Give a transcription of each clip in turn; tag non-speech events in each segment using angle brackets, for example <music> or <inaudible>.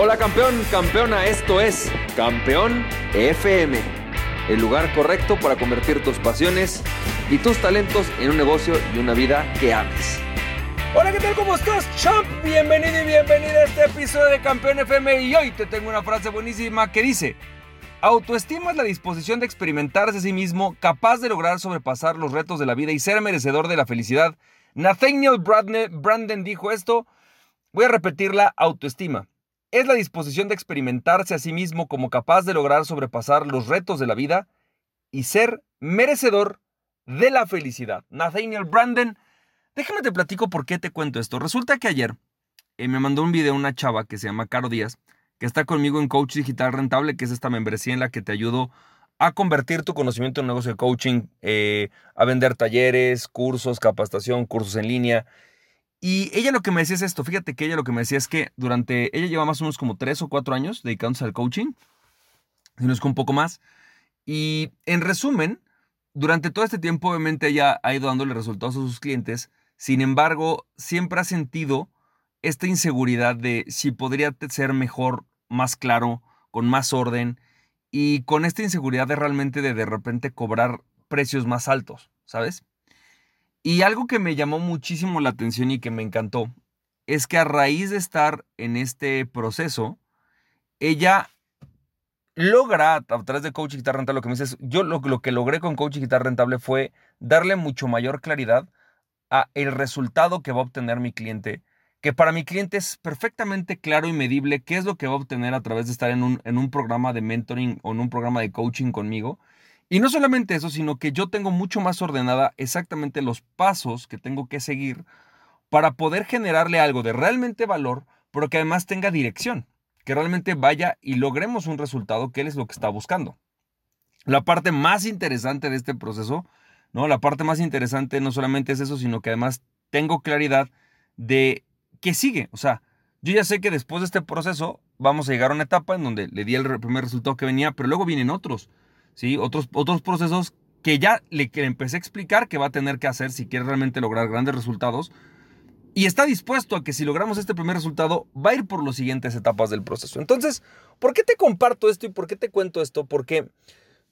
Hola campeón, campeona, esto es Campeón FM, el lugar correcto para convertir tus pasiones y tus talentos en un negocio y una vida que ames. Hola, ¿qué tal? ¿Cómo estás, champ? Bienvenido y bienvenida a este episodio de Campeón FM y hoy te tengo una frase buenísima que dice, autoestima es la disposición de experimentarse a sí mismo, capaz de lograr sobrepasar los retos de la vida y ser merecedor de la felicidad. Nathaniel Branden dijo esto, voy a repetirla, autoestima es la disposición de experimentarse a sí mismo como capaz de lograr sobrepasar los retos de la vida y ser merecedor de la felicidad. Nathaniel Branden, déjame te platico por qué te cuento esto. Resulta que ayer eh, me mandó un video una chava que se llama Caro Díaz, que está conmigo en Coach Digital Rentable, que es esta membresía en la que te ayudo a convertir tu conocimiento en un negocio de coaching, eh, a vender talleres, cursos, capacitación, cursos en línea y ella lo que me decía es esto, fíjate que ella lo que me decía es que durante, ella lleva más o menos como tres o cuatro años dedicándose al coaching, si no es que un poco más. Y en resumen, durante todo este tiempo obviamente ella ha ido dándole resultados a sus clientes, sin embargo, siempre ha sentido esta inseguridad de si podría ser mejor, más claro, con más orden y con esta inseguridad de realmente de de repente cobrar precios más altos, ¿sabes? Y algo que me llamó muchísimo la atención y que me encantó es que a raíz de estar en este proceso, ella logra a través de Coaching Guitar Rentable, lo que me dices, yo lo, que logré con Coaching Guitar Rentable fue darle mucho mayor claridad a el resultado que va a obtener mi cliente, que para mi cliente es perfectamente claro y medible qué es lo que va a obtener a través de estar en un, en un programa de mentoring o en un programa de coaching conmigo y no solamente eso, sino que yo tengo mucho más ordenada exactamente los pasos que tengo que seguir para poder generarle algo de realmente valor, pero que además tenga dirección, que realmente vaya y logremos un resultado que él es lo que está buscando. La parte más interesante de este proceso, ¿no? La parte más interesante no solamente es eso, sino que además tengo claridad de qué sigue. O sea, yo ya sé que después de este proceso vamos a llegar a una etapa en donde le di el primer resultado que venía, pero luego vienen otros. Otros, otros procesos que ya le, empecé a explicar que va a tener que hacer si quiere realmente lograr grandes resultados. Y está dispuesto a que si logramos este primer resultado, va a ir por las siguientes etapas del proceso. Entonces, ¿por qué te comparto esto y por qué te cuento esto? Porque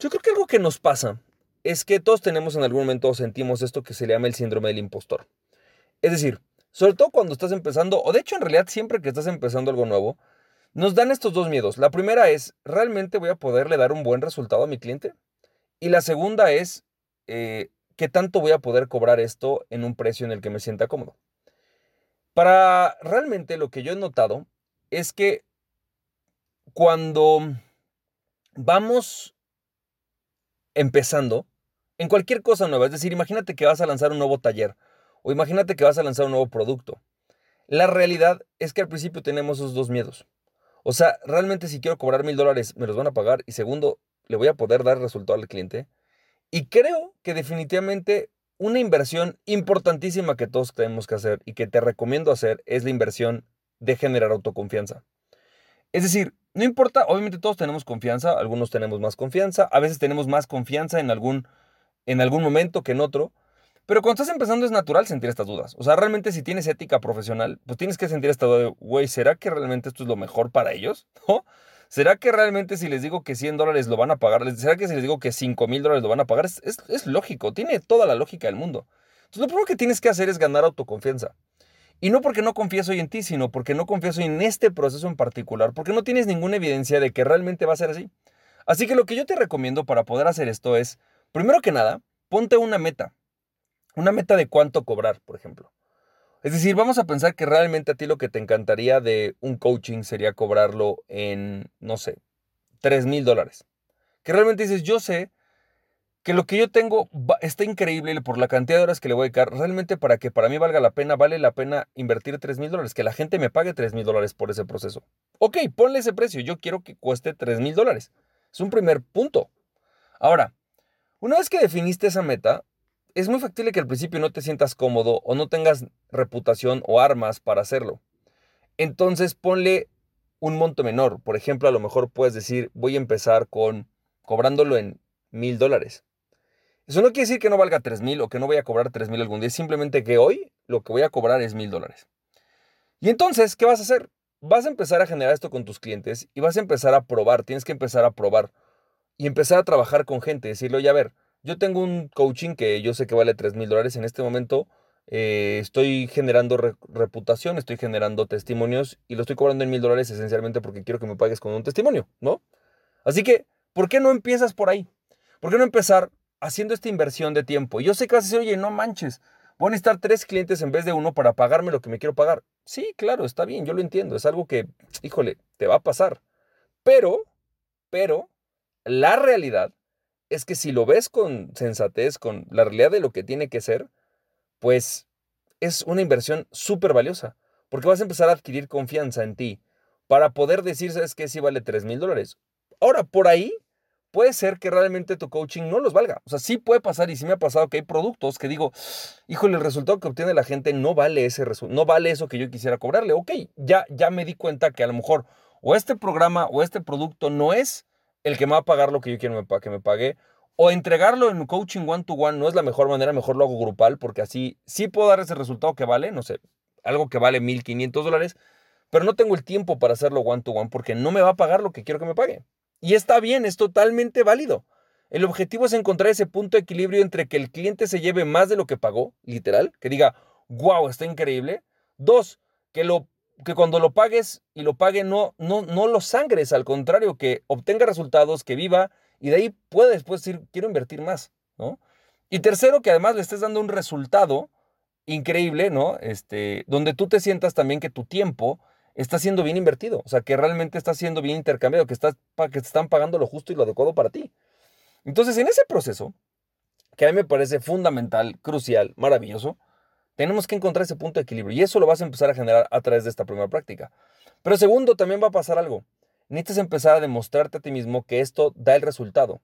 yo creo que algo que nos pasa es que todos tenemos en algún momento sentimos esto que se le llama el síndrome del impostor. Es decir, sobre todo cuando estás empezando, o de hecho en realidad siempre que estás empezando algo nuevo, nos dan estos dos miedos. La primera es, ¿realmente voy a poderle dar un buen resultado a mi cliente? Y la segunda es, eh, ¿qué tanto voy a poder cobrar esto en un precio en el que me sienta cómodo? Para realmente lo que yo he notado es que cuando vamos empezando en cualquier cosa nueva, es decir, imagínate que vas a lanzar un nuevo taller o imagínate que vas a lanzar un nuevo producto. La realidad es que al principio tenemos esos dos miedos. O sea, realmente si quiero cobrar mil dólares, me los van a pagar. Y segundo, le voy a poder dar resultado al cliente. Y creo que definitivamente una inversión importantísima que todos tenemos que hacer y que te recomiendo hacer es la inversión de generar autoconfianza. Es decir, no importa, obviamente todos tenemos confianza, algunos tenemos más confianza, a veces tenemos más confianza en algún, en algún momento que en otro, pero cuando estás empezando es natural sentir estas dudas. O sea, realmente si tienes ética profesional, pues tienes que sentir esta duda de, güey, ¿será que realmente esto es lo mejor para ellos? <laughs> ¿Será que realmente si les digo que 100 dólares lo van a pagar? ¿Será que si les digo que 5 mil dólares lo van a pagar? Es, es, lógico, tiene toda la lógica del mundo. Entonces lo primero que tienes que hacer es ganar autoconfianza. Y no porque no confíes hoy en ti, sino porque no confías hoy en este proceso en particular, porque no tienes ninguna evidencia de que realmente va a ser así. Así que lo que yo te recomiendo para poder hacer esto es, primero que nada, ponte una meta. Una meta de cuánto cobrar, por ejemplo. Es decir, vamos a pensar que realmente a ti lo que te encantaría de un coaching sería cobrarlo en, no sé, 3 mil dólares. Que realmente dices, yo sé que lo que yo tengo está increíble por la cantidad de horas que le voy a dedicar. Realmente para que para mí valga la pena, vale la pena invertir 3 mil dólares. Que la gente me pague 3 mil dólares por ese proceso. Ok, ponle ese precio. Yo quiero que cueste 3 mil dólares. Es un primer punto. Ahora, una vez que definiste esa meta, es muy factible que al principio no te sientas cómodo o no tengas reputación o armas para hacerlo. Entonces ponle un monto menor. Por ejemplo, a lo mejor puedes decir, voy a empezar con cobrándolo en mil dólares. Eso no quiere decir que no valga tres mil o que no voy a cobrar tres mil algún día. Simplemente que hoy lo que voy a cobrar es mil dólares. Y entonces, ¿qué vas a hacer? vas a empezar a generar esto con tus clientes y vas a empezar a probar, tienes que empezar a probar y empezar a trabajar con gente, decirle, oye, a ver, yo tengo un coaching que yo sé que vale 3 mil dólares en este momento, eh, estoy generando reputación, estoy generando testimonios y lo estoy cobrando en mil dólares esencialmente porque quiero que me pagues con un testimonio, ¿no? Así que, ¿por qué no empiezas por ahí? ¿Por qué no empezar haciendo esta inversión de tiempo? yo sé que vas a decir, oye, no manches, voy a necesitar tres clientes en vez de uno para pagarme lo que me quiero pagar. Sí, claro, está bien, yo lo entiendo, es algo que, híjole, te va a pasar. Pero, pero, la realidad es que si lo ves con sensatez, con la realidad de lo que tiene que ser, pues es una inversión súper valiosa, porque vas a empezar a adquirir confianza en ti para poder decir, ¿sabes qué? Si vale 3 mil dólares. Ahora, por ahí puede ser que realmente tu coaching no los valga. O sea, sí puede pasar y sí me ha pasado que hay productos que digo, híjole, el resultado que obtiene la gente no vale ese no vale eso que yo quisiera cobrarle. Ok, ya, ya me di cuenta que a lo mejor o este programa o este producto no es el que me va a pagar lo que yo quiero que me pague o entregarlo en coaching one to one no es la mejor manera, mejor lo hago grupal porque así sí puedo dar ese resultado que vale, no sé, algo que vale 1.500 dólares, pero no tengo el tiempo para hacerlo one to one porque no me va a pagar lo que quiero que me pague. Y está bien, es totalmente válido. El objetivo es encontrar ese punto de equilibrio entre que el cliente se lleve más de lo que pagó, literal, que diga, wow, está increíble. Dos, que, lo, que cuando lo pagues y lo pague no, no, no lo sangres, al contrario, que obtenga resultados, que viva y de ahí puede después decir, quiero invertir más, ¿no? Y tercero, que además le estés dando un resultado increíble, ¿no? Este, donde tú te sientas también que tu tiempo está siendo bien invertido, o sea, que realmente está siendo bien intercambiado, que, estás, que te están pagando lo justo y lo adecuado para ti. Entonces, en ese proceso, que a mí me parece fundamental, crucial, maravilloso, tenemos que encontrar ese punto de equilibrio y eso lo vas a empezar a generar a través de esta primera práctica. Pero segundo, también va a pasar algo necesitas empezar a demostrarte a ti mismo que esto da el resultado.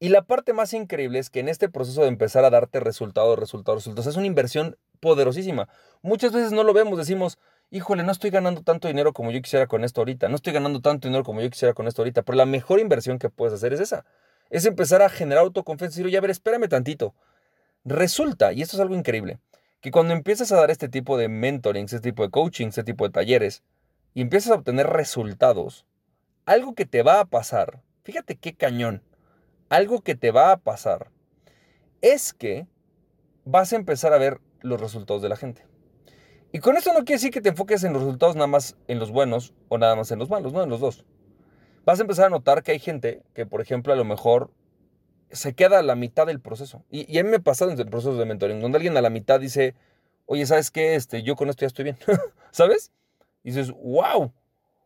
Y la parte más increíble es que en este proceso de empezar a darte resultados, resultados, resultados, es una inversión poderosísima. Muchas veces no lo vemos, decimos, híjole, no estoy ganando tanto dinero como yo quisiera con esto ahorita, no estoy ganando tanto dinero como yo quisiera con esto ahorita, pero la mejor inversión que puedes hacer es esa. Es empezar a generar autoconfianza y decir, oye, a ver, espérame tantito. Resulta, y esto es algo increíble, que cuando empiezas a dar este tipo de mentoring, este tipo de coaching, este tipo de talleres, y empiezas a obtener resultados, algo que te va a pasar, fíjate qué cañón, algo que te va a pasar es que vas a empezar a ver los resultados de la gente. Y con esto no quiere decir que te enfoques en los resultados nada más en los buenos o nada más en los malos, no, en los dos. Vas a empezar a notar que hay gente que, por ejemplo, a lo mejor se queda a la mitad del proceso. Y, a mí me ha pasado en el proceso de mentoring, donde alguien a la mitad dice, oye, ¿sabes qué? Este, yo con esto ya estoy bien. <laughs> ¿Sabes? Y dices, wow,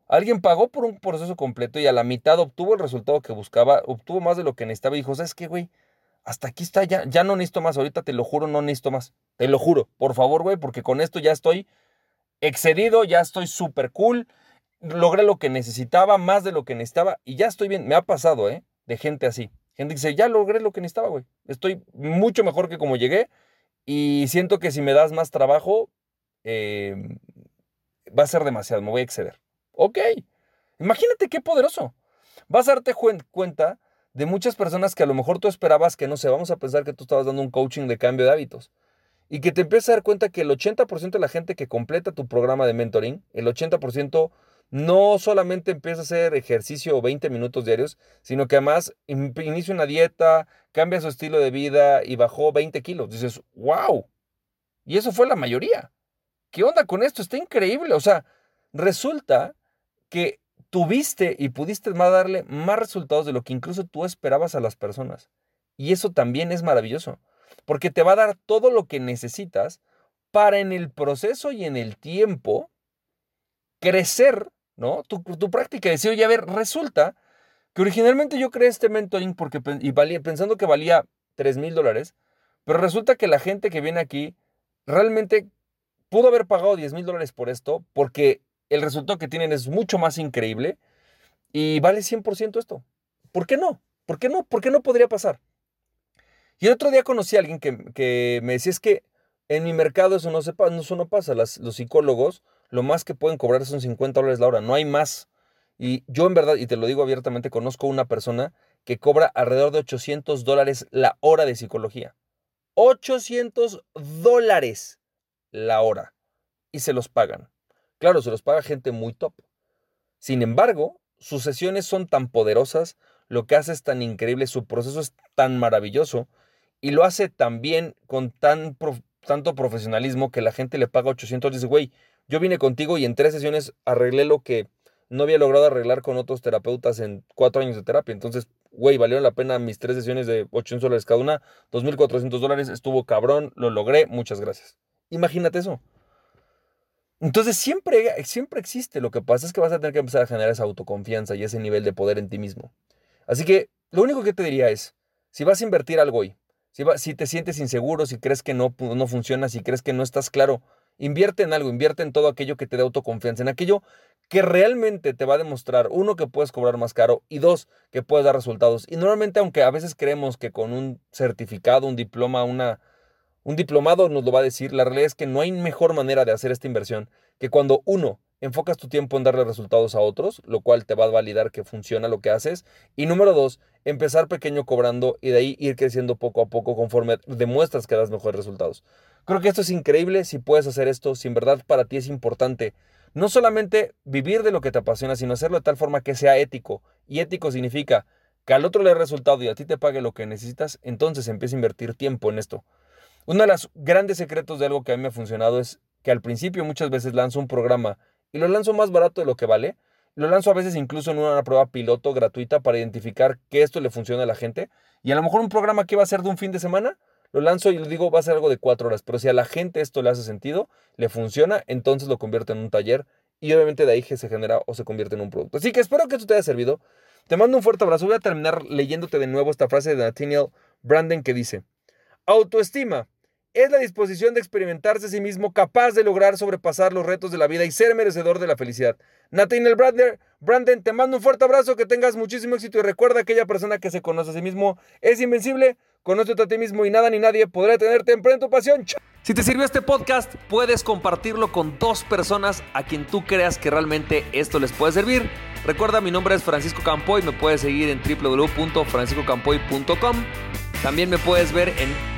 Alguien pagó por un proceso completo y a la mitad obtuvo el resultado que buscaba, obtuvo más de lo que necesitaba y dijo, ¿sabes qué, güey? Hasta aquí está, ya, ya no necesito más, ahorita te lo juro, no necesito más. Te lo juro, por favor, güey, porque con esto ya estoy excedido, ya estoy súper cool, logré lo que necesitaba, más de lo que necesitaba y ya estoy bien. Me ha pasado, ¿eh? De gente así. Gente dice, ya logré lo que necesitaba, güey. Estoy mucho mejor que como llegué y siento que si me das más trabajo, eh, va a ser demasiado, me voy a exceder. Ok, imagínate qué poderoso. Vas a darte cuenta de muchas personas que a lo mejor tú esperabas que, no sé, vamos a pensar que tú estabas dando un coaching de cambio de hábitos. Y que te empiezas a dar cuenta que el 80% de la gente que completa tu programa de mentoring, el 80% no solamente empieza a hacer ejercicio 20 minutos diarios, sino que además inicia una dieta, cambia su estilo de vida y bajó 20 kilos. Dices, wow. Y eso fue la mayoría. ¿Qué onda con esto? Está increíble. O sea, resulta que tuviste y pudiste darle más resultados de lo que incluso tú esperabas a las personas. Y eso también es maravilloso, porque te va a dar todo lo que necesitas para en el proceso y en el tiempo crecer, ¿no? Tu, práctica. Decir, oye, a ver, resulta que originalmente yo creé este mentoring porque, y valía, pensando que valía 3 mil dólares, pero resulta que la gente que viene aquí realmente pudo haber pagado 10 mil dólares por esto porque el resultado que tienen es mucho más increíble y vale 100% esto. ¿Por qué no? ¿Por qué no? ¿Por qué no podría pasar? Y el otro día conocí a alguien que, me decía es que en mi mercado eso no, se, eso no pasa. los psicólogos lo más que pueden cobrar son 50 dólares la hora, no hay más. Y yo en verdad, y te lo digo abiertamente, conozco una persona que cobra alrededor de 800 dólares la hora de psicología. 800 dólares la hora. Y se los pagan. Claro, se los paga gente muy top. Sin embargo, sus sesiones son tan poderosas, lo que hace es tan increíble, su proceso es tan maravilloso y lo hace tan bien con tan tanto profesionalismo que la gente le paga 800 dice, güey, yo vine contigo y en tres sesiones arreglé lo que no había logrado arreglar con otros terapeutas en cuatro años de terapia. Entonces, güey, valieron la pena mis tres sesiones de 800 dólares cada una, 2.400 dólares, estuvo cabrón, lo logré, muchas gracias. Imagínate eso. Entonces siempre, siempre existe. Lo que pasa es que vas a tener que empezar a generar esa autoconfianza y ese nivel de poder en ti mismo. Así que lo único que te diría es, si vas a invertir algo hoy, si, te sientes inseguro, si crees que no, no funciona, si crees que no estás claro, invierte en algo, invierte en todo aquello que te dé autoconfianza, en aquello que realmente te va a demostrar, uno, que puedes cobrar más caro y dos, que puedes dar resultados. Y normalmente, aunque a veces creemos que con un certificado, un diploma, una, un diplomado nos lo va a decir, la realidad es que no hay mejor manera de hacer esta inversión que cuando uno, enfocas tu tiempo en darle resultados a otros, lo cual te va a validar que funciona lo que haces. Y número dos, empezar pequeño cobrando y de ahí ir creciendo poco a poco conforme demuestras que das mejores resultados. Creo que esto es increíble si puedes hacer esto, si en verdad para ti es importante. No solamente vivir de lo que te apasiona, sino hacerlo de tal forma que sea ético. Y ético significa que al otro le dé resultado y a ti te pague lo que necesitas, entonces empieza a invertir tiempo en esto. Uno de los grandes secretos de algo que a mí me ha funcionado es que al principio muchas veces lanzo un programa y lo lanzo más barato de lo que vale. Lo lanzo a veces incluso en una prueba piloto gratuita para identificar que esto le funciona a la gente. Y a lo mejor un programa que va a ser de un fin de semana, lo lanzo y le digo va a ser algo de cuatro horas. Pero si a la gente esto le hace sentido, le funciona, entonces lo convierte en un taller y obviamente de ahí se genera o se convierte en un producto. Así que espero que esto te haya servido. Te mando un fuerte abrazo. Voy a terminar leyéndote de nuevo esta frase de Nathaniel Branden que dice, autoestima es la disposición de experimentarse a sí mismo capaz de lograr sobrepasar los retos de la vida y ser merecedor de la felicidad. Nathaniel Brandner, Brandon, te mando un fuerte abrazo, que tengas muchísimo éxito y recuerda aquella persona que se conoce a sí mismo es invencible, conócete a ti mismo y nada ni nadie podrá tenerte en tu pasión. Si te sirvió este podcast, puedes compartirlo con dos personas a quien tú creas que realmente esto les puede servir. Recuerda, mi nombre es Francisco Campoy, me puedes seguir en www.franciscocampoy.com. También me puedes ver en